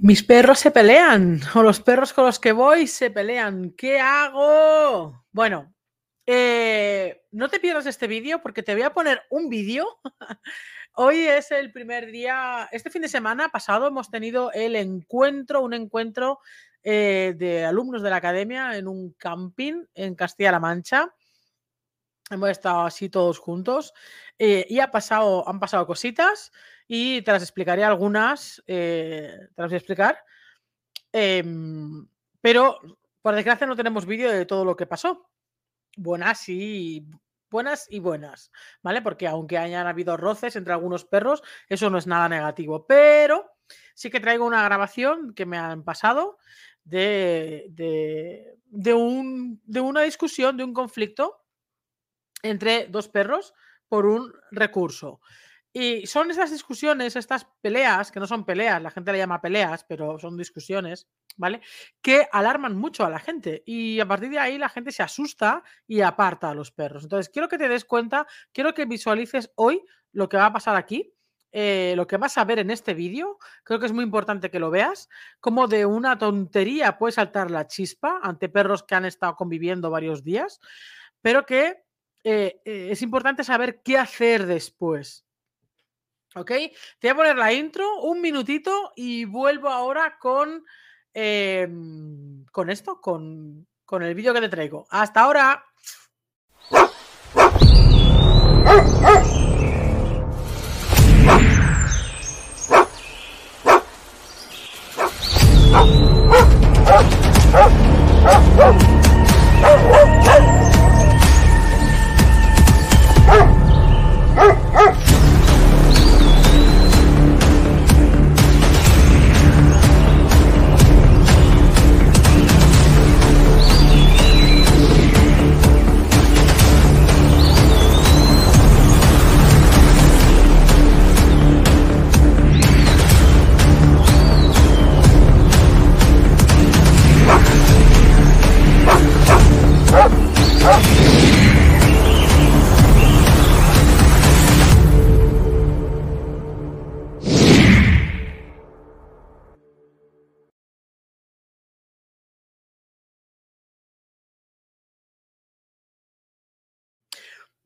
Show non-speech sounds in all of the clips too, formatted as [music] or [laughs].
Mis perros se pelean, o los perros con los que voy se pelean. ¿Qué hago? Bueno, eh, no te pierdas este vídeo porque te voy a poner un vídeo. [laughs] Hoy es el primer día, este fin de semana pasado hemos tenido el encuentro, un encuentro eh, de alumnos de la academia en un camping en Castilla-La Mancha. Hemos estado así todos juntos eh, y ha pasado, han pasado cositas y te las explicaré algunas, eh, te las voy a explicar. Em, pero por desgracia no tenemos vídeo de todo lo que pasó. Buenas y buenas y buenas, ¿vale? Porque aunque hayan habido roces entre algunos perros, eso no es nada negativo. Pero sí que traigo una grabación que me han pasado de, de, un, de una discusión, de un conflicto entre dos perros por un recurso. Y son esas discusiones, estas peleas, que no son peleas, la gente le llama peleas, pero son discusiones, ¿vale? Que alarman mucho a la gente y a partir de ahí la gente se asusta y aparta a los perros. Entonces, quiero que te des cuenta, quiero que visualices hoy lo que va a pasar aquí. Eh, lo que vas a ver en este vídeo, creo que es muy importante que lo veas, como de una tontería puede saltar la chispa ante perros que han estado conviviendo varios días, pero que eh, eh, es importante saber qué hacer después. ¿Ok? Te voy a poner la intro, un minutito y vuelvo ahora con, em, con esto, con, con el vídeo que te traigo. Hasta ahora.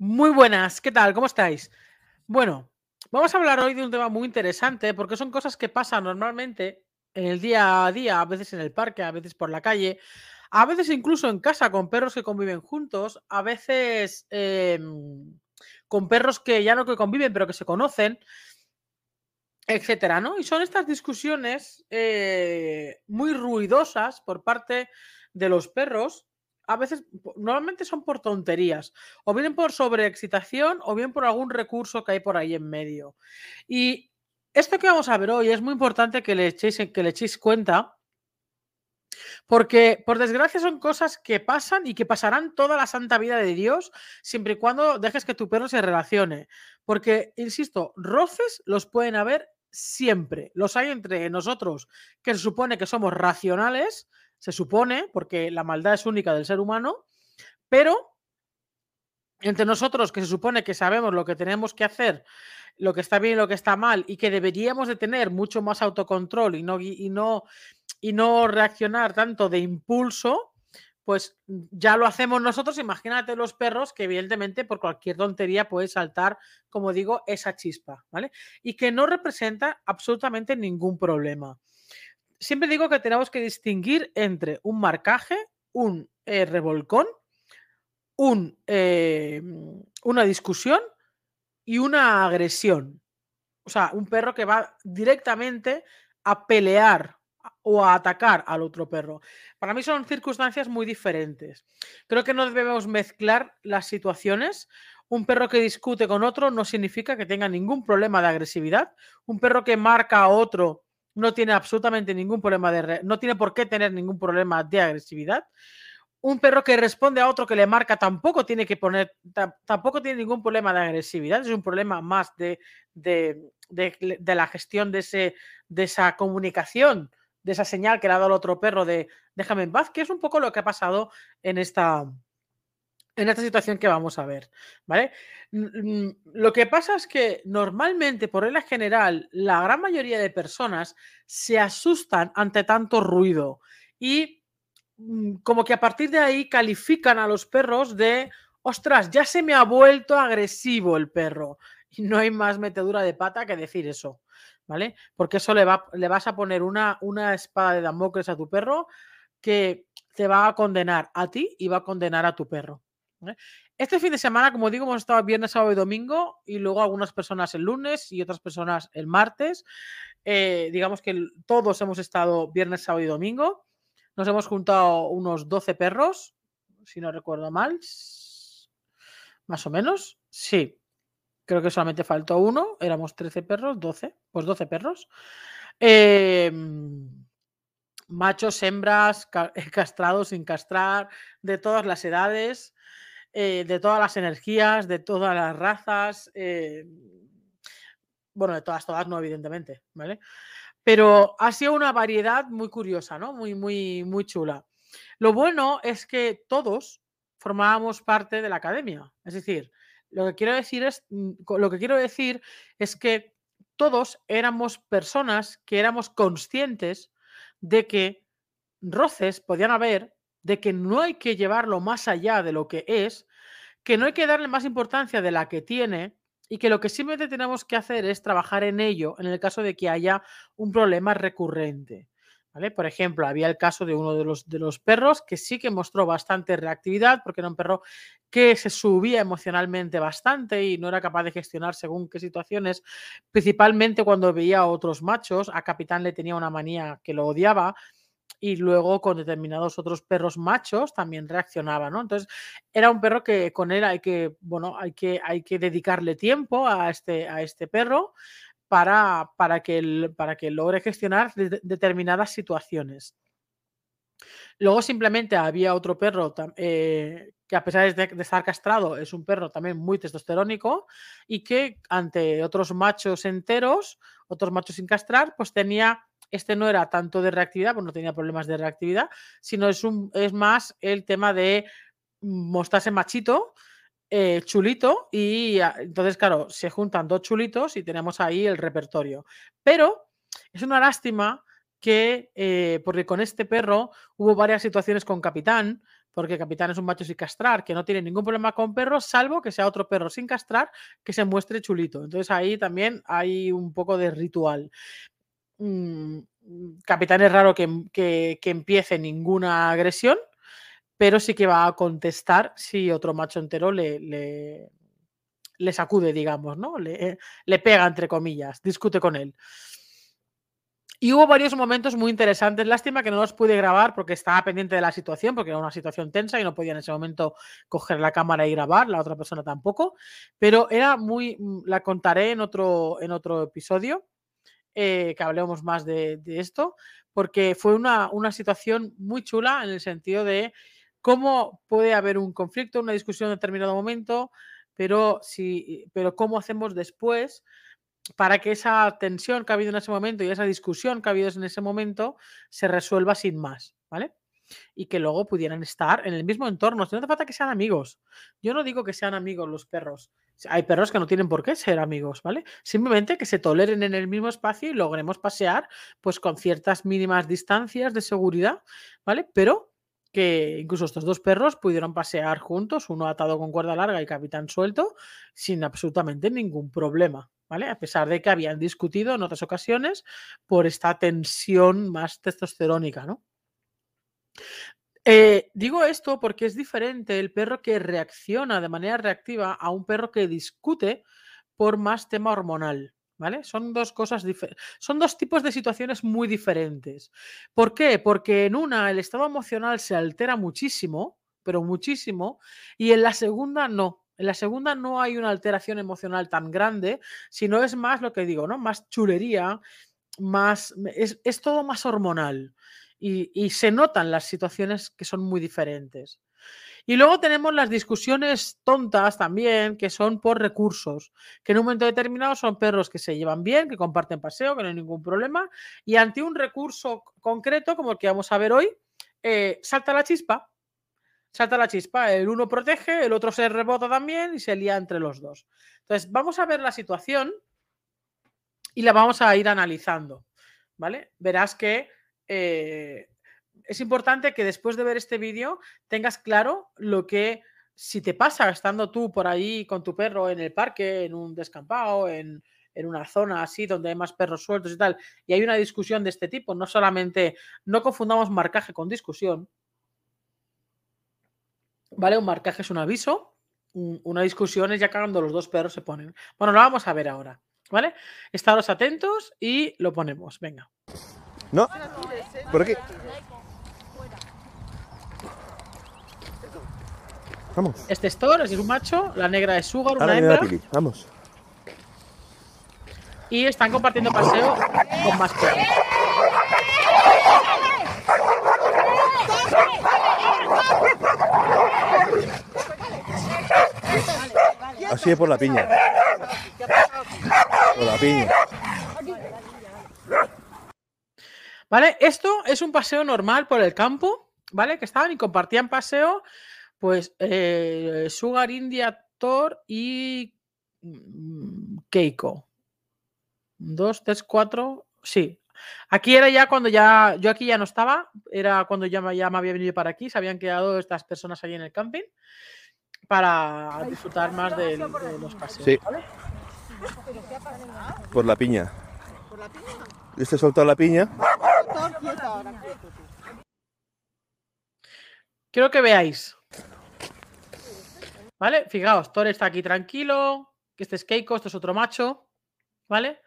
Muy buenas, ¿qué tal? ¿Cómo estáis? Bueno, vamos a hablar hoy de un tema muy interesante porque son cosas que pasan normalmente en el día a día, a veces en el parque, a veces por la calle, a veces incluso en casa con perros que conviven juntos, a veces em, con perros que ya no que conviven, pero que se conocen, etcétera, ¿no? Y son estas discusiones eh, muy ruidosas por parte de los perros a veces, normalmente son por tonterías, o vienen por sobreexcitación o bien por algún recurso que hay por ahí en medio. Y esto que vamos a ver hoy es muy importante que le echéis, que le echéis cuenta, porque por desgracia son cosas que pasan y que pasarán toda la santa vida de Dios, siempre y cuando dejes que tu perro se relacione. Porque, insisto, roces los pueden haber siempre. Los hay entre nosotros, que se supone que somos racionales, se supone, porque la maldad es única del ser humano, pero entre nosotros que se supone que sabemos lo que tenemos que hacer, lo que está bien y lo que está mal, y que deberíamos de tener mucho más autocontrol y no, y no, y no reaccionar tanto de impulso, pues ya lo hacemos nosotros. Imagínate los perros que evidentemente por cualquier tontería puede saltar, como digo, esa chispa, ¿vale? Y que no representa absolutamente ningún problema siempre digo que tenemos que distinguir entre un marcaje, un eh, revolcón, un, eh, una discusión y una agresión. O sea, un perro que va directamente a pelear o a atacar al otro perro. Para mí son circunstancias muy diferentes. Creo que no debemos mezclar las situaciones. Un perro que discute con otro no significa que tenga ningún problema de agresividad. Un perro que marca a otro no tiene absolutamente ningún problema de... no tiene por qué tener ningún problema de agresividad. Un perro que responde a otro que le marca tampoco tiene que poner, tampoco tiene ningún problema de agresividad, es un problema más de, de, la gestión de, ese, de esa comunicación, de esa señal que le ha dado el otro perro de déjame en paz, que es un poco lo que ha pasado en esta, en esta situación que vamos a ver, ¿vale? Lo que pasa es que normalmente, por regla general, la gran mayoría de personas se asustan ante tanto ruido y mm, como que a partir de ahí califican a los perros de, ostras, ya se me ha vuelto agresivo el perro. Y no hay más metedura de pata que decir eso, ¿vale? Porque eso le, le vas a poner una, una espada de Damocles a tu perro que te va a condenar a ti y va a condenar a tu perro. Este fin de semana, como digo, hemos estado viernes, sábado y domingo y luego algunas personas el lunes y otras personas el martes. Eh, digamos que todos hemos estado viernes, sábado y domingo. Nos hemos juntado unos 12 perros, si no recuerdo mal. Más o menos. Sí. Creo que solamente faltó uno. Éramos 13 perros, 12. Pues 12 perros. Em, machos, hembras, [laughs] castrados, sin castrar, de todas las edades. Eh, de todas las energías, de todas las razas, eh, bueno, de todas, todas no, evidentemente, ¿vale? Pero ha sido una variedad muy curiosa, ¿no? Muy, muy, muy chula. Lo bueno es que todos formábamos parte de la academia. Es decir, lo que quiero decir es, mm, lo que quiero decir es que todos éramos personas que éramos conscientes de que roces podían haber de que no hay que llevarlo más allá de lo que es, que no hay que darle más importancia de la que tiene y que lo que simplemente tenemos que hacer es trabajar en ello en el caso de que haya un problema recurrente. ¿Vale? Por ejemplo, había el caso de uno de los, de los perros que sí que mostró bastante reactividad porque era un perro que se subía emocionalmente bastante y no era capaz de gestionar según qué situaciones, principalmente cuando veía a otros machos. A Capitán le tenía una manía que lo odiaba y luego con determinados otros perros machos también reaccionaba. Entonces era un perro que con él hay que, bueno, hay que, hay que dedicarle tiempo a este, a este perro para, para, que, para que logre gestionar determinadas situaciones. Luego simplemente había otro perro eh, que a pesar de, de, estar castrado es un perro también muy testosterónico y que ante otros machos enteros, otros machos sin castrar, pues tenía este no era tanto de reactividad, pues no tenía problemas de reactividad, sino es, un, es más el tema de mostrarse machito, eh, chulito, y entonces, claro, se juntan dos chulitos y tenemos ahí el repertorio. Pero es una lástima que, eh, porque con este perro hubo varias situaciones con Capitán, porque Capitán es un macho sin castrar, que no tiene ningún problema con perros, salvo que sea otro perro sin castrar que se muestre chulito. Entonces ahí también hay un poco de ritual. Mm, mm, capitán es raro que, empiece ninguna agresión, pero sí que va a contestar si otro macho entero le, le, sacude, digamos, ¿no? Le, le, pega, entre comillas, discute con él. Y hubo varios momentos muy interesantes. Lástima que no los pude grabar porque estaba pendiente de la situación, porque era una situación tensa y no podía en ese momento coger la cámara y grabar, la otra persona tampoco. Pero era muy. Mm, la contaré en otro, en otro episodio. Eh, que hablemos más de, esto, porque fue una, situación muy chula en el sentido de cómo puede haber un conflicto, una discusión en determinado momento, pero, si, pero cómo hacemos después para que esa tensión que ha habido en ese momento y esa discusión que ha habido en ese momento se resuelva sin más, ¿vale? Y que luego pudieran estar en el mismo entorno. No hace falta que sean amigos. Yo no digo que sean amigos los perros, hay perros que no tienen por qué ser amigos, ¿vale? Simplemente que se toleren en el mismo espacio y logremos pasear pues con ciertas mínimas distancias de seguridad, ¿vale? Pero que incluso estos dos perros pudieron pasear juntos, uno atado con cuerda larga y capitán suelto, sin absolutamente ningún problema, ¿vale? A pesar de que habían discutido en otras ocasiones por esta tensión más testosterónica, ¿no? Eh, digo esto porque es diferente el perro que reacciona de manera reactiva a un perro que discute por más tema hormonal. ¿Vale? Son dos cosas diferentes. Son dos tipos de situaciones muy diferentes. ¿Por qué? Porque en una el estado emocional se altera muchísimo, pero muchísimo, y en la segunda no. En la segunda no hay una alteración emocional tan grande, sino es más lo que digo, ¿no? Más chulería, más. Es, es todo más hormonal y, se notan las situaciones que son muy diferentes. Y luego tenemos las discusiones tontas también, que son por recursos, que en un momento determinado son perros que se llevan bien, que comparten paseo, que no hay ningún problema, y ante un recurso concreto, como el que vamos a ver hoy, eh, salta la chispa. salta la chispa. El uno protege, el otro se rebota también y se lía entre los dos. Entonces, vamos a ver la situación y la vamos a ir analizando. ¿Vale? Verás que eh, es importante que después de ver este vídeo tengas claro lo que si te pasa estando tú por ahí con tu perro en el parque, en un descampado, en, en una zona así donde hay más perros sueltos y tal, y hay una discusión de este tipo, no solamente, no confundamos marcaje con discusión, ¿vale? Un marcaje es un aviso, una discusión es ya cuando los dos perros se ponen. Bueno, lo vamos a ver ahora, ¿vale? Estaros atentos y lo ponemos, venga. No, por aquí. Vamos. Este es Thor, es un macho, la negra es Sugar, una Ahora hembra, Pili. Vamos. y están compartiendo paseo con más perros. Así es por la piña. Por la piña. ¿Vale? Esto es un paseo normal por el campo, ¿vale? Que estaban y compartían paseo, pues, eh, Sugar, India, Thor y mm, Keiko. Dos, tres, cuatro. Sí. Aquí era ya cuando ya. Yo aquí ya no estaba. Era cuando ya, me- ya me había venido para aquí. Se habían quedado estas personas allí en el camping. Para disfrutar más de, los paseos. Sí. ¿vale? Por la piña. Este soltó la piña. Quiero que veáis. ¿Vale? Fijaos, Thor está aquí tranquilo. Que este es Keiko, este es otro macho. ¿Vale?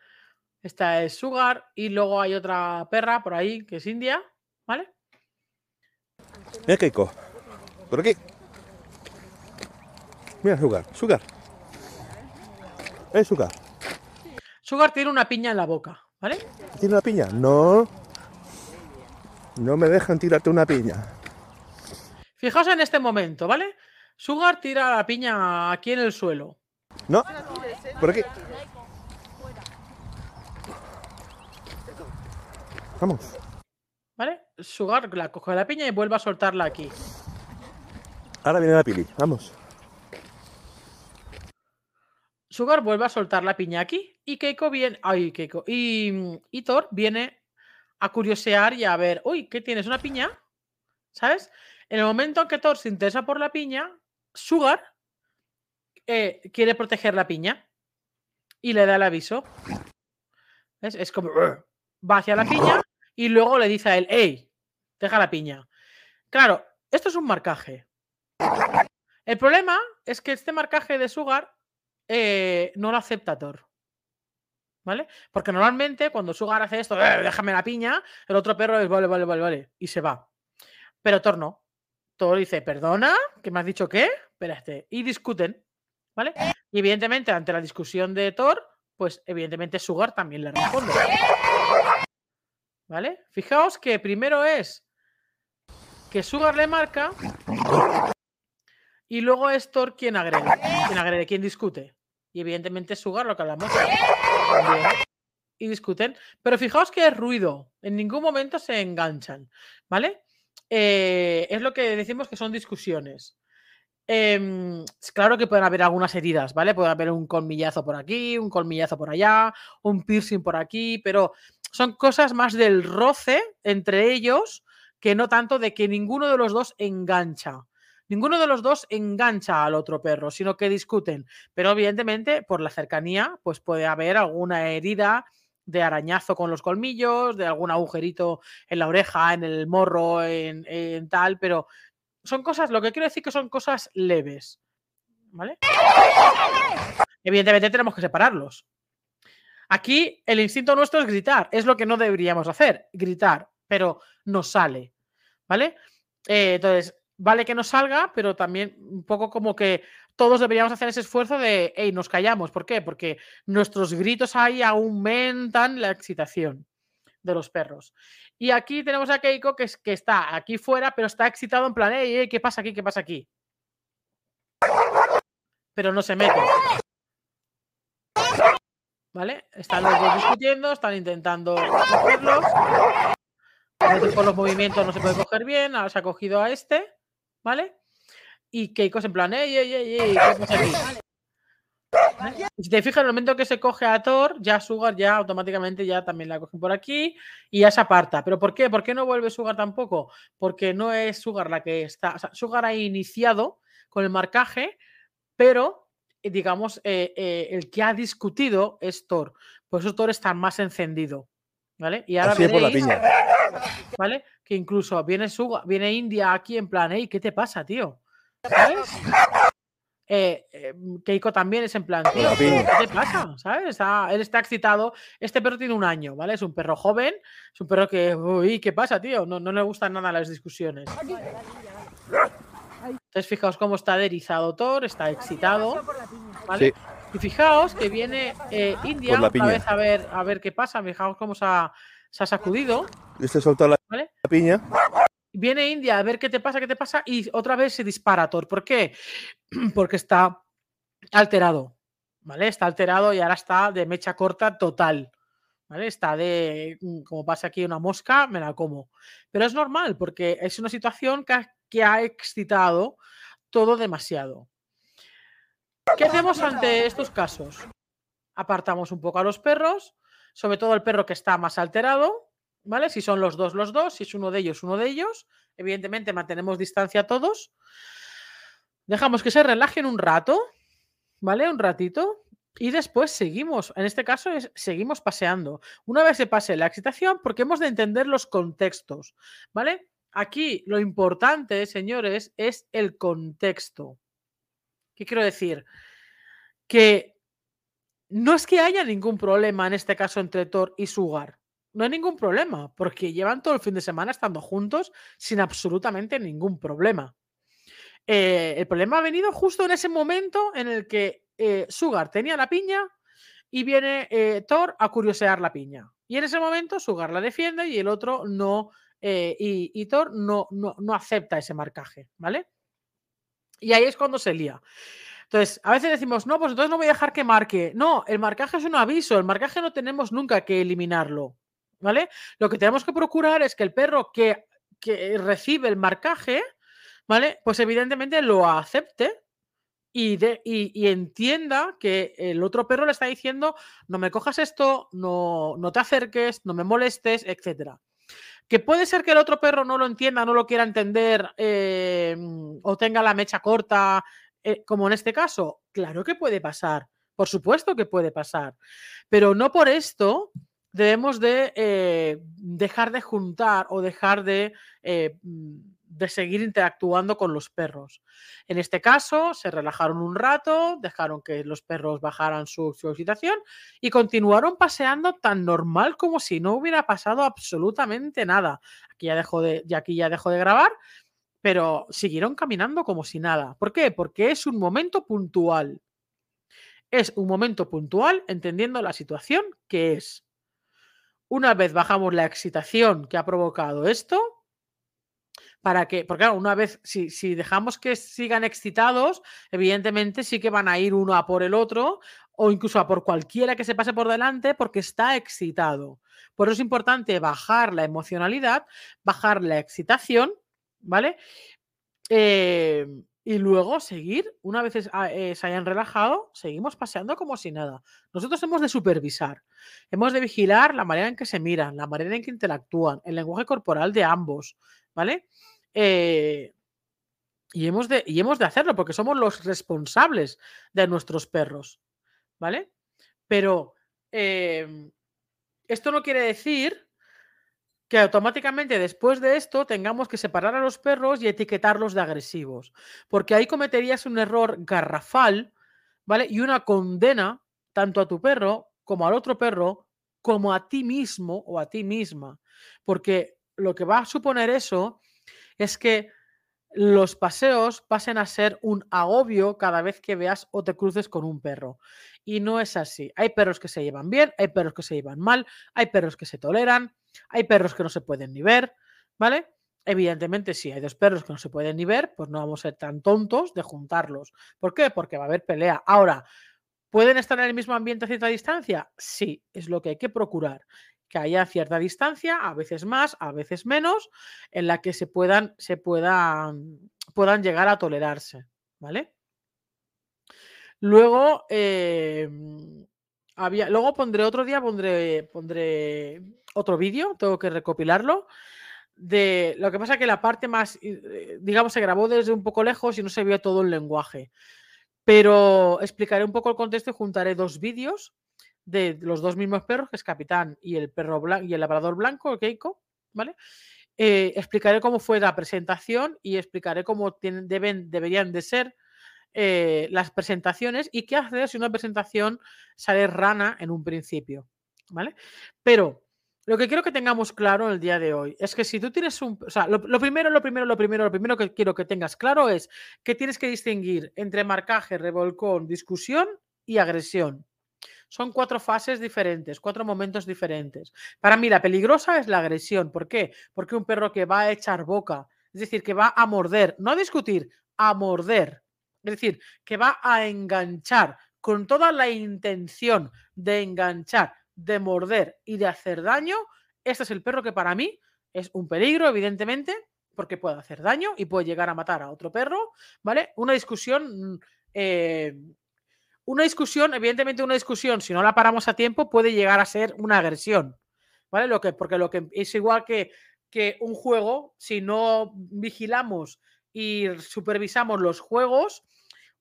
Esta es Sugar. Y luego hay otra perra por ahí que es India. ¿Vale? Mira Keiko. Por aquí. Mira Sugar. Sugar. Eh, Sugar. Sugar tiene una piña en la boca. ¿Vale? ¿Tiene una piña? No. No me dejan tirarte una piña. Fijaos en este momento, ¿vale? Sugar tira la piña aquí en el suelo. No. Por aquí. Vamos. ¿Vale? Sugar la coge la piña y vuelve a soltarla aquí. Ahora viene la Pili. Vamos. Sugar vuelve a soltar la piña aquí y Keiko viene. Ay, Keiko. Y, y Thor viene a curiosear y a ver. Uy, ¿qué tienes? ¿Una piña? ¿Sabes? En el momento en que Thor se interesa por la piña, Sugar eh, quiere proteger la piña y le da el aviso. ¿Ves? Es como. Va hacia la piña y luego le dice a él: ¡Ey! Deja la piña. Claro, esto es un marcaje. El problema es que este marcaje de Sugar eh, no lo acepta Thor. ¿Vale? Porque normalmente cuando Sugar hace esto, "Eh, déjame la piña, el otro perro es vale, vale, vale, vale, y se va. Pero Thor no. Thor dice, perdona, ¿qué me has dicho qué? Espérate. Y discuten. ¿Vale? Y evidentemente, ante la discusión de Thor, pues evidentemente Sugar también le responde. ¿Vale? Fijaos que primero es que Sugar le marca y luego es Thor quien agrede, quien agrede, quien discute. Y evidentemente Sugar, lo que hablamos, también. Y discuten. Pero fijaos que es ruido. En ningún momento se enganchan. ¿Vale? Eh, es lo que decimos que son discusiones. Em, claro que pueden haber algunas heridas, ¿vale? Puede haber un colmillazo por aquí, un colmillazo por allá, un piercing por aquí, pero son cosas más del roce entre ellos que no tanto de que ninguno de los dos engancha. Ninguno de los dos engancha al otro perro, sino que discuten. Pero evidentemente, por la cercanía, pues puede haber alguna herida de arañazo con los colmillos, de algún agujerito en la oreja, en el morro, en, en tal, pero son cosas, lo que quiero decir que son cosas leves. ¿Vale? Evidentemente tenemos que separarlos. Aquí el instinto nuestro es gritar, es lo que no deberíamos hacer, gritar, pero nos sale. ¿Vale? Eh, entonces, vale que nos salga, pero también un poco como que todos deberíamos hacer ese esfuerzo de, hey, nos callamos. ¿Por qué? Porque nuestros gritos ahí aumentan la excitación de los perros. Y aquí tenemos a Keiko que, es, que está aquí fuera, pero está excitado en plan, hey, ¿qué pasa aquí? ¿Qué pasa aquí? Pero no se mete. ¿Vale? Están los dos discutiendo, están intentando cogerlos. A veces por los movimientos no se puede coger bien, ahora se ha cogido a este, ¿vale? y Keiko es en plan, ¡ey, ey, ey, ey! ¿qué pasa aquí?". Y si te fijas, en el momento que se coge a Thor, ya Sugar ya automáticamente ya también la cogen por aquí y ya se aparta. ¿Pero por qué? ¿Por qué no vuelve Sugar tampoco? Porque no es Sugar la que está. O sea, Sugar ha iniciado con el marcaje, pero eh, digamos, eh, eh, el que ha discutido es Thor. Por eso Thor está más encendido. ¿Vale? Y ahora Así es por la veréis, piña. [laughs] ¿vale? Que incluso viene Sugar, viene India aquí en plan, hey, ¿qué te pasa, tío? ¿Sabes? Eh, eh, Keiko también es en plan, tío. ¿qué te pasa? ¿Sabes? Está- él está excitado. Este perro tiene un año, ¿vale? Es un perro joven, es un perro que, uy, ¿qué pasa, tío? No, no le gustan nada las discusiones. Entonces, fijaos cómo está derizado Thor, está excitado, ¿vale? Sí. Y fijaos que viene eh, India otra vez a ver, a ver qué pasa. Fijaos cómo se ha, se ha sacudido. Este soltó la, ¿Vale? la piña. Viene India a ver qué te pasa, qué te pasa, y otra vez se dispara Thor. ¿Por qué? [clears throat] Porque está alterado, ¿vale? Está alterado y ahora está de mecha corta total, ¿vale? Está de, mm, como pasa aquí una mosca, me la como. Pero es normal, porque es una situación que ha, que ha excitado todo demasiado. ¿Qué hacemos ante estos casos? Apartamos un poco a los perros, sobre todo el perro que está más alterado, ¿vale? Si son los dos, los dos, si es uno de ellos, uno de ellos. Evidentemente mantenemos distancia todos. Dejamos que se relajen un rato, ¿vale? Un ratito. Y después seguimos, en este caso es, seguimos paseando. Una vez se pase la excitación, porque hemos de entender los contextos, ¿vale? Aquí lo importante, señores, es el contexto. ¿Qué quiero decir? Que no es que haya ningún problema en este caso entre Thor y Sugar. No hay ningún problema, porque llevan todo el fin de semana estando juntos sin absolutamente ningún problema. Eh, el problema ha venido justo en ese momento en el que eh, Sugar tenía la piña y viene eh, Thor a curiosear la piña. Y en ese momento Sugar la defiende y el otro no, y, y Thor no, no, no acepta ese marcaje, ¿vale? Y ahí es cuando se lía. Entonces, a veces decimos, no, pues entonces no voy a dejar que marque. No, el marcaje es un aviso, el marcaje no tenemos nunca que eliminarlo, ¿vale? Lo que tenemos que procurar es que el perro que, que recibe el marcaje, ¿vale? Pues evidentemente lo acepte y, de, y, entienda que el otro perro le está diciendo, no me cojas esto, no, no te acerques, no me molestes, etcétera. Que puede ser que el otro perro no lo entienda, no lo quiera entender eh, o tenga la mecha corta, eh, como en este caso. Claro que puede pasar, por supuesto que puede pasar, pero no por esto debemos de eh, dejar de juntar o dejar de, eh, de, seguir interactuando con los perros. En este caso, se relajaron un rato, dejaron que los perros bajaran su, excitación y continuaron paseando tan normal como si no hubiera pasado absolutamente nada. Aquí ya de, ya aquí ya dejo de grabar, pero siguieron caminando como si nada. ¿Por qué? Porque es un momento puntual. Es un momento puntual entendiendo la situación que es. Una vez bajamos la excitación que ha provocado esto, para que, porque claro, una vez, si, si, dejamos que sigan excitados, evidentemente sí que van a ir uno a por el otro o incluso a por cualquiera que se pase por delante porque está excitado. Por eso es importante bajar la emocionalidad, bajar la excitación, ¿vale? Eh, y luego seguir, una vez eh, se hayan relajado, seguimos paseando como si nada. Nosotros hemos de supervisar, hemos de vigilar la manera en que se miran, la manera en que interactúan, el lenguaje corporal de ambos, ¿vale? Eh, y, hemos de, y hemos de hacerlo porque somos los responsables de nuestros perros, ¿vale? Pero eh, esto no quiere decir que automáticamente después de esto tengamos que separar a los perros y etiquetarlos de agresivos, porque ahí cometerías un error garrafal, ¿vale? Y una condena tanto a tu perro como al otro perro, como a ti mismo o a ti misma, porque lo que va a suponer eso es que los paseos pasen a ser un agobio cada vez que veas o te cruces con un perro. Y no es así. Hay perros que se llevan bien, hay perros que se llevan mal, hay perros que se toleran, hay perros que no se pueden ni ver, ¿vale? Evidentemente, si hay dos perros que no se pueden ni ver, pues no vamos a ser tan tontos de juntarlos. ¿Por qué? Porque va a haber pelea. Ahora, ¿pueden estar en el mismo ambiente a cierta distancia? Sí, es lo que hay que procurar. que haya cierta distancia, a veces más, a veces menos, en la que se puedan, se puedan, puedan llegar a tolerarse, ¿vale? Luego, em, había, luego pondré otro día, pondré, pondré otro vídeo, tengo que recopilarlo. De, lo que pasa que la parte más, eh, digamos, se grabó desde un poco lejos y no se vio todo el lenguaje. Pero explicaré un poco el contexto y juntaré dos vídeos de los dos mismos perros, que es Capitán y el perro blanco y el labrador blanco, Keiko, ¿vale? Eh, explicaré cómo fue la presentación y explicaré cómo deben, deberían de ser eh, las presentaciones y qué hacer si una presentación sale rana en un principio, ¿vale? Pero lo que quiero que tengamos claro en el día de hoy es que si tú tienes un... O sea, lo, lo, primero, lo primero, lo primero, lo primero que quiero que tengas claro es que tienes que distinguir entre marcaje, revolcón, discusión y agresión. Son cuatro fases diferentes, cuatro momentos diferentes. Para mí la peligrosa es la agresión. ¿Por qué? Porque un perro que va a echar boca, es decir, que va a morder, no a discutir, a morder. Es decir, que va a enganchar con toda la intención de enganchar, de morder y de hacer daño. Este es el perro que para mí es un peligro, evidentemente, porque puede hacer daño y puede llegar a matar a otro perro, ¿vale? Una discusión eh, una discusión, evidentemente una discusión, si no la paramos a tiempo, puede llegar a ser una agresión. ¿Vale? Lo que, porque lo que es igual que, que un juego, si no vigilamos y supervisamos los juegos,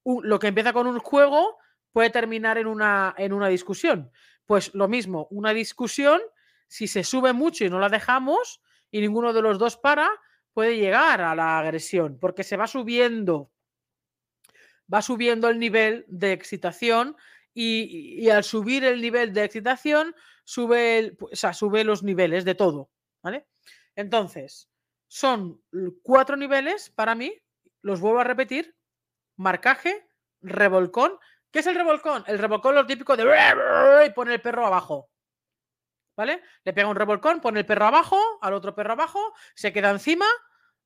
lo que empieza con un juego puede terminar en una, en una discusión. Pues lo mismo, una discusión, si se sube mucho y no la dejamos y ninguno de los dos para, puede llegar a la agresión, porque se va subiendo va subiendo el nivel de excitación y, al subir el nivel de excitación sube, o sea, sube los niveles de todo, ¿vale? Entonces, son cuatro niveles para mí, los vuelvo a repetir, marcaje, revolcón. ¿Qué es el revolcón? El revolcón lo típico de y pone el perro abajo. ¿Vale? Le pega un revolcón, pone el perro abajo, al otro perro abajo, se queda encima,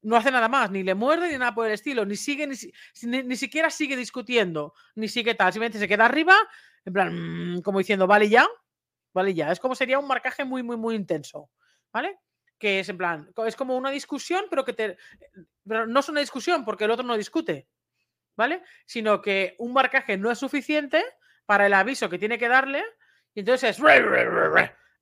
no hace nada más, ni le muerde ni nada por el estilo, ni sigue, ni, siquiera sigue discutiendo, ni sigue tal, simplemente se queda arriba, en plan, mm, como diciendo, vale ya, vale ya. Es como sería un marcaje muy, muy, muy intenso, ¿vale? Que es en plan, es como una discusión, pero que te. Pero no es una discusión porque el otro no discute, ¿vale? Sino que un marcaje no es suficiente para el aviso que tiene que darle, y entonces es.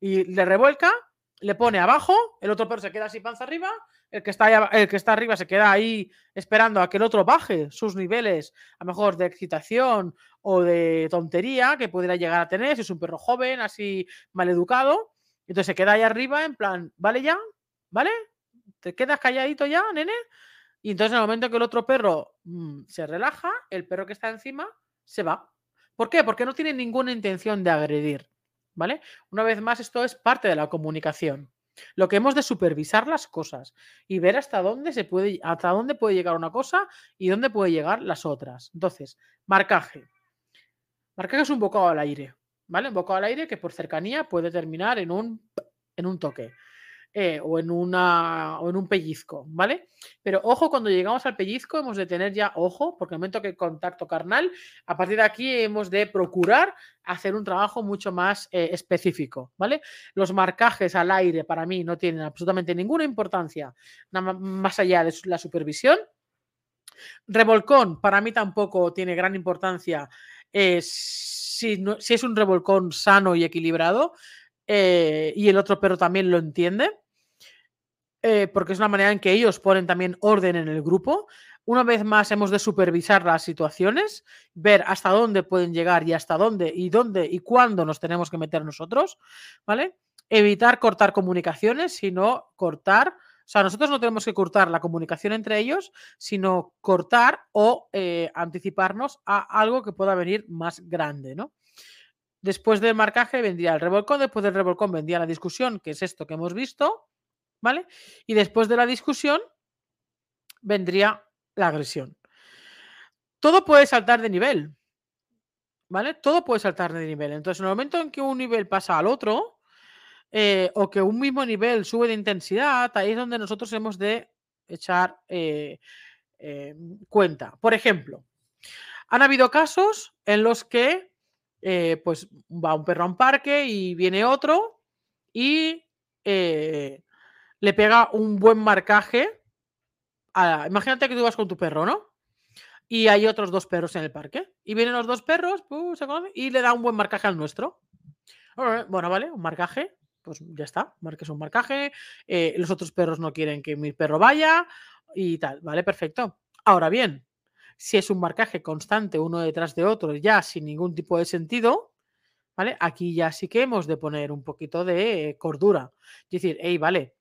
Y le revuelca, le pone abajo, el otro perro se queda así panza arriba el que, está el que está arriba se queda ahí esperando a que el otro baje sus niveles, a lo mejor de excitación o de tontería que pudiera llegar a tener, si es un perro joven, así mal educado. Entonces se queda ahí arriba en plan, ¿vale ya? ¿Vale? ¿Te quedas calladito ya, nene? Y entonces en el momento que el otro perro se relaja, el perro que está encima se va. ¿Por qué? Porque no tiene ninguna intención de agredir. ¿Vale? Una vez más, esto es parte de la comunicación. Lo que hemos de supervisar las cosas y ver hasta dónde se puede, hasta dónde puede llegar una cosa y dónde puede llegar las otras. Entonces, marcaje. Marcaje es un bocado al aire, ¿vale? Un bocado al aire que por cercanía puede terminar en un, en un toque. Eh, o, en una, o en un pellizco, ¿vale? Pero ojo, cuando llegamos al pellizco hemos de tener ya ojo, porque el momento que contacto carnal, a partir de aquí hemos de procurar hacer un trabajo mucho más eh, específico, ¿vale? Los marcajes al aire para mí no tienen absolutamente ninguna importancia, más allá de la supervisión. Revolcón para mí tampoco tiene gran importancia eh, si, si, es un revolcón sano y equilibrado eh, y el otro perro también lo entiende. Eh, porque es una manera en que ellos ponen también orden en el grupo. Una vez más hemos de supervisar las situaciones, ver hasta dónde pueden llegar y hasta dónde y dónde y cuándo nos tenemos que meter nosotros, ¿vale? Evitar cortar comunicaciones, sino cortar, o sea, nosotros no tenemos que cortar la comunicación entre ellos, sino cortar o eh, anticiparnos a algo que pueda venir más grande, ¿no? Después del marcaje vendría el revolcón, después del revolcón vendría la discusión, que es esto que hemos visto, ¿vale? Y después de la discusión vendría la agresión. Todo puede saltar de nivel, ¿vale? Todo puede saltar de nivel. Entonces, en el momento en que un nivel pasa al otro, eh, o que un mismo nivel sube de intensidad, ahí es donde nosotros hemos de echar eh, eh, cuenta. Por ejemplo, han habido casos en los que pues va un perro a un parque y viene otro y le pega un buen marcaje. Imagínate que tú vas con tu perro, ¿no? Y hay otros dos perros en el parque. Y vienen los dos perros y le da un buen marcaje al nuestro. Bueno, vale, un marcaje. Pues ya está, marques un marcaje. Eh, los otros perros no quieren que mi perro vaya y tal. Vale, perfecto. Ahora bien, si es un marcaje constante uno detrás de otro, ya sin ningún tipo de sentido, ¿vale? Aquí ya sí que hemos de poner un poquito de cordura. Es decir, hey, vale,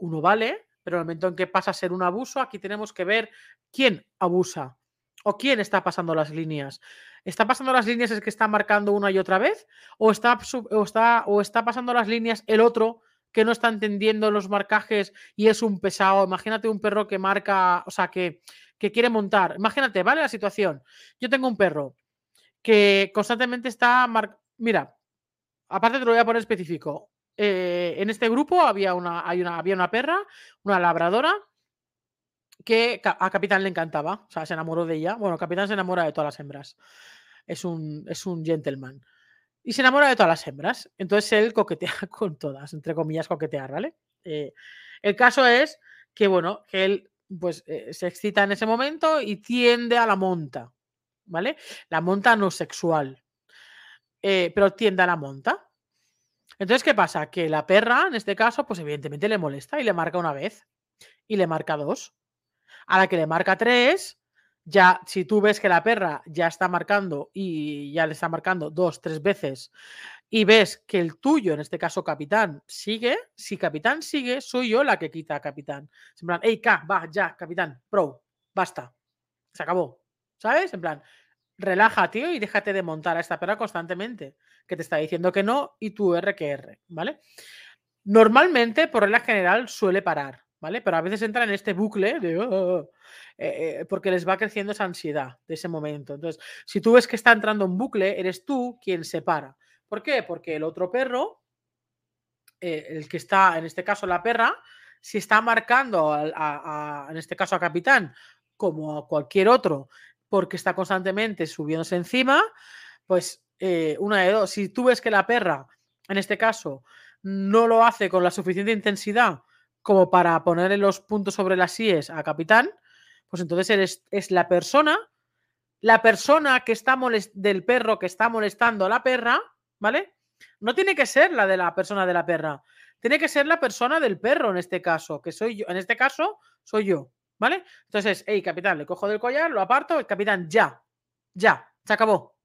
uno vale, pero en el momento en que pasa a ser un abuso, aquí tenemos que ver quién abusa o quién está pasando las líneas. ¿Está pasando las líneas es que está marcando una y otra vez? ¿O está, o está, o está pasando las líneas el otro que no está entendiendo los marcajes y es un pesado? Imagínate un perro que marca, o sea, que, que quiere montar. Imagínate, ¿vale? La situación. Yo tengo un perro que constantemente está... Mira, aparte te lo voy a poner específico. Eh, en este grupo había una, había una perra, una labradora, que a Capitán le encantaba, o sea, se enamoró de ella. Bueno, Capitán se enamora de todas las hembras. Es un, es un gentleman. Y se enamora de todas las hembras. Entonces él coquetea [laughs] con todas, entre comillas, coquetear, ¿vale? Eh, el caso es que, bueno, que él pues eh, se excita en ese momento y tiende a la monta, ¿vale? La monta no sexual, pero tiende a la monta. Entonces, ¿qué pasa? Que la perra, en este caso, pues evidentemente le molesta y le marca una vez y le marca dos. A la que le marca tres, ya si tú ves que la perra ya está marcando y ya le está marcando dos, tres veces y ves que el tuyo, en este caso capitán, sigue, si capitán sigue, soy yo la que quita a capitán. En plan, hey, K, va, ya, capitán, pro, basta, se acabó. ¿Sabes? En plan, relaja, tío, y déjate de montar a esta perra constantemente, que te está diciendo que no y tú R que R, ¿vale? Normalmente, por regla general, suele parar, ¿vale? Pero a veces entra en este bucle de... Oh", eh, eh, porque les va creciendo esa ansiedad de ese momento. Entonces, si tú ves que está entrando en bucle, eres tú quien se para. ¿Por qué? Porque el otro perro, eh, el que está, en este caso la perra, si está marcando, en este caso a capitán, como a cualquier otro, porque está constantemente subiéndose encima, pues eh, una de dos, si tú ves que la perra, en este caso, no lo hace con la suficiente intensidad como para ponerle los puntos sobre las IES a capitán, pues entonces eres, es la persona, la persona que está del perro que está molestando a la perra, ¿vale? No tiene que ser la de la persona de la perra, tiene que ser la persona del perro en este caso, que soy yo, en este caso soy yo. ¿Vale? Entonces, hey, capitán, le cojo del collar, lo aparto, el capitán, ya, ya, se acabó,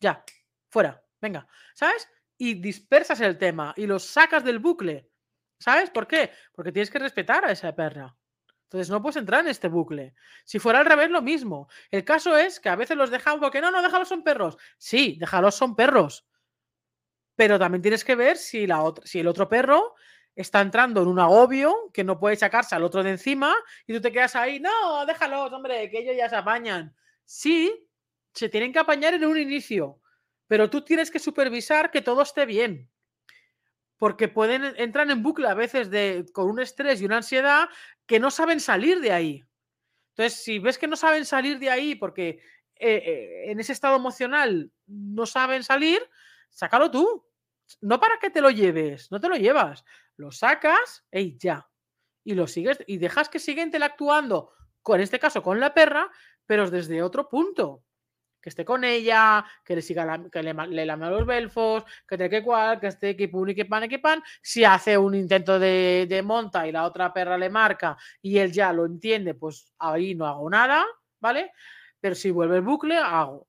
ya, fuera, venga, ¿sabes? Y dispersas el tema y lo sacas del bucle. ¿Sabes por qué? Porque tienes que respetar a esa perra. Entonces no puedes entrar en este bucle. Si fuera al revés, lo mismo. El caso es que a veces los dejamos porque no, no, déjalos son perros. Sí, déjalos son perros. Pero también tienes que ver si, la si el otro perro está entrando en un agobio que no puede sacarse al otro de encima y tú te quedas ahí, no, déjalos, hombre, que ellos ya se apañan. Sí, se tienen que apañar en un inicio, pero tú tienes que supervisar que todo esté bien. Porque pueden entrar en bucle a veces de, con un estrés y una ansiedad que no saben salir de ahí. Entonces, si ves que no saben salir de ahí porque eh, eh, en ese estado emocional no saben salir, sácalo tú. No para que te lo lleves, no te lo llevas lo sacas, y ya. Y lo sigues y dejas que siga interactuando, con, en este caso con la perra, pero desde otro punto. Que esté con ella, que le siga que le, le lame los belfos, que te que cual, que esté que pun y que pan que pan. Si hace un intento de, de monta y la otra perra le marca y él ya lo entiende, pues ahí no hago nada, ¿vale? Pero si vuelve el bucle, hago.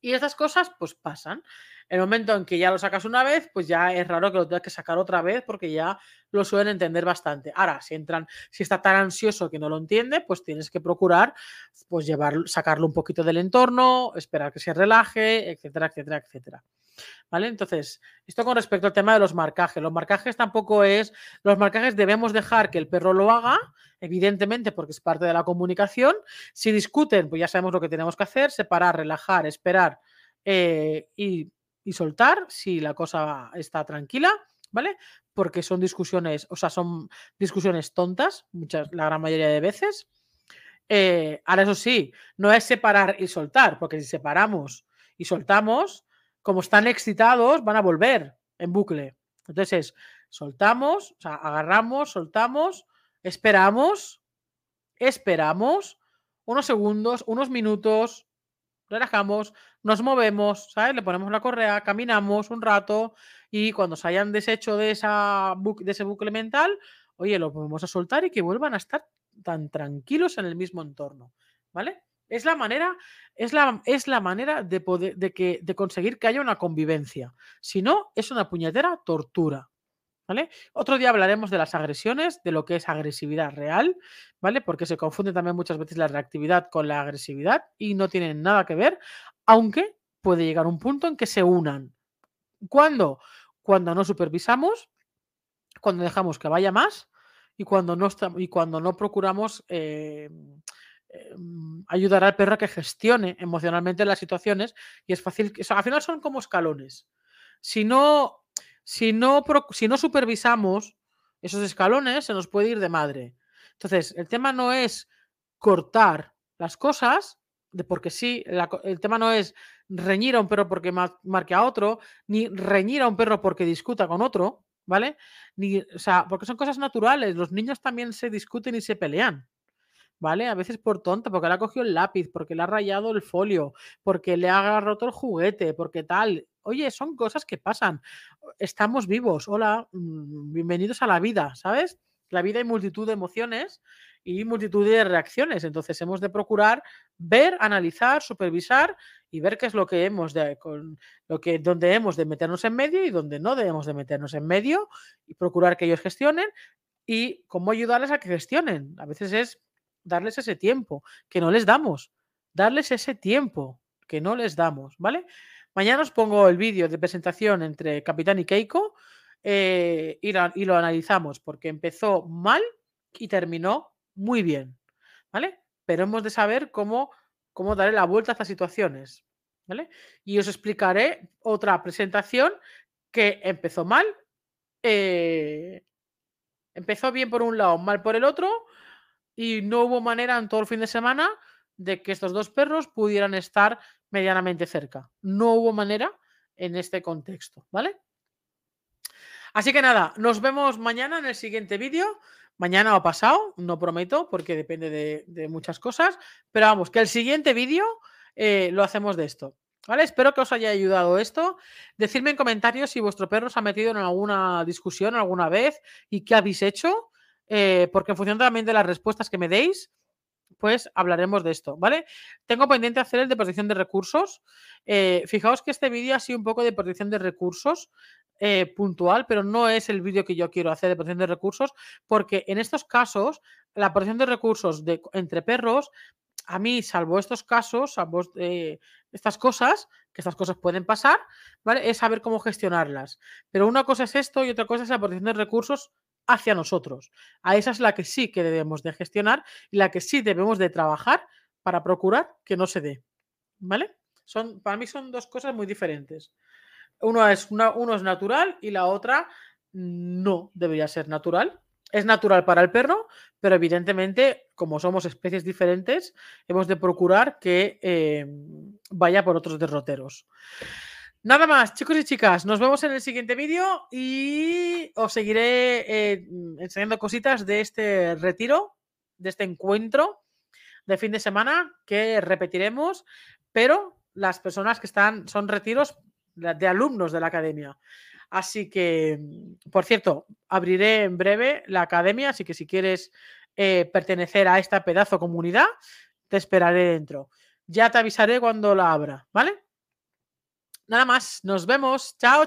Y estas cosas, pues pasan. El momento en que ya lo sacas una vez, pues ya es raro que lo tengas que sacar otra vez porque ya lo suelen entender bastante. Ahora, si entran, si está tan ansioso que no lo entiende, pues tienes que procurar pues llevar, sacarlo un poquito del entorno, esperar que se relaje, etcétera, etcétera, etcétera. ¿Vale? Entonces, esto con respecto al tema de los marcajes. Los marcajes tampoco es. Los marcajes debemos dejar que el perro lo haga, evidentemente, porque es parte de la comunicación. Si discuten, pues ya sabemos lo que tenemos que hacer: separar, relajar, esperar eh, y y soltar si la cosa está tranquila, ¿vale? Porque son discusiones, o sea, son discusiones tontas, muchas, la gran mayoría de veces. Eh, ahora, eso sí, no es separar y soltar, porque si separamos y soltamos, como están excitados, van a volver en bucle. Entonces, soltamos, o sea, agarramos, soltamos, esperamos, esperamos unos segundos, unos minutos, relajamos, nos movemos, ¿sabes? Le ponemos la correa, caminamos un rato y cuando se hayan deshecho de, esa de ese bucle mental, oye, lo podemos a soltar y que vuelvan a estar tan tranquilos en el mismo entorno, ¿vale? Es la manera, es la, es la manera de, poder, de, que, de conseguir que haya una convivencia. Si no, es una puñetera tortura. ¿Vale? Otro día hablaremos de las agresiones, de lo que es agresividad real, ¿vale? Porque se confunde también muchas veces la reactividad con la agresividad y no tienen nada que ver, aunque puede llegar un punto en que se unan. ¿Cuándo? Cuando no supervisamos, cuando dejamos que vaya más y cuando no, y cuando no procuramos eh, em, ayudar al perro a que gestione emocionalmente las situaciones y es fácil, al final son como escalones. Si no si no, si no supervisamos esos escalones, se nos puede ir de madre. Entonces, el tema no es cortar las cosas, de porque sí, el tema no es reñir a un perro porque marque a otro, ni reñir a un perro porque discuta con otro, ¿vale? Ni, o sea, porque son cosas naturales. Los niños también se discuten y se pelean. ¿Vale? A veces por tonta, porque le ha cogido el lápiz, porque le ha rayado el folio, porque le ha roto el juguete, porque tal. Oye, son cosas que pasan. Estamos vivos. Hola, mm, bienvenidos a la vida, ¿sabes? La vida hay multitud de emociones y multitud de reacciones. Entonces hemos de procurar ver, analizar, supervisar y ver qué es lo que hemos de, con lo que, donde hemos de meternos en medio y donde no debemos de meternos en medio y procurar que ellos gestionen y cómo ayudarles a que gestionen. A veces es darles ese tiempo que no les damos. Darles ese tiempo que no les damos, ¿vale? Mañana os pongo el vídeo de presentación entre Capitán y Keiko eh, y, lo, analizamos porque empezó mal y terminó muy bien, ¿vale? Pero hemos de saber cómo, cómo darle la vuelta a estas situaciones, ¿vale? Y os explicaré otra presentación que empezó mal, eh, empezó bien por un lado, mal por el otro, y no hubo manera en todo el fin de semana de que estos dos perros pudieran estar medianamente cerca. No hubo manera en este contexto, ¿vale? Así que nada, nos vemos mañana en el siguiente vídeo. Mañana o pasado, no prometo, porque depende de, muchas cosas. Pero vamos, que el siguiente vídeo eh, lo hacemos de esto. ¿Vale? Espero que os haya ayudado esto. Decidme en comentarios si vuestro perro se ha metido en alguna discusión alguna vez y qué habéis hecho. Eh, porque en función también de las respuestas que me deis, pues hablaremos de esto, ¿vale? Tengo pendiente hacer el de protección de recursos. Eh, fijaos que este vídeo ha sido un poco de protección de recursos eh, puntual, pero no es el vídeo que yo quiero hacer de protección de recursos, porque en estos casos, la protección de recursos de, entre perros, a mí, salvo estos casos, salvo estas cosas, que estas cosas pueden pasar, ¿vale? Es saber cómo gestionarlas. Pero una cosa es esto y otra cosa es la protección de recursos hacia nosotros. A esa es la que sí que debemos de gestionar y la que sí debemos de trabajar para procurar que no se dé. ¿Vale? Son, para mí son dos cosas muy diferentes. Uno es, una, uno es natural y la otra no debería ser natural. Es natural para el perro, pero evidentemente, como somos especies diferentes, hemos de procurar que eh, vaya por otros derroteros. Nada más, chicos y chicas, nos vemos en el siguiente vídeo y os seguiré eh, enseñando cositas de este retiro, de este encuentro de fin de semana que repetiremos, pero las personas que están son retiros de alumnos de la academia. Así que, por cierto, abriré en breve la academia, así que si quieres eh, pertenecer a esta pedazo comunidad, te esperaré dentro. Ya te avisaré cuando la abra, ¿vale? Nada más, nos vemos. Chao.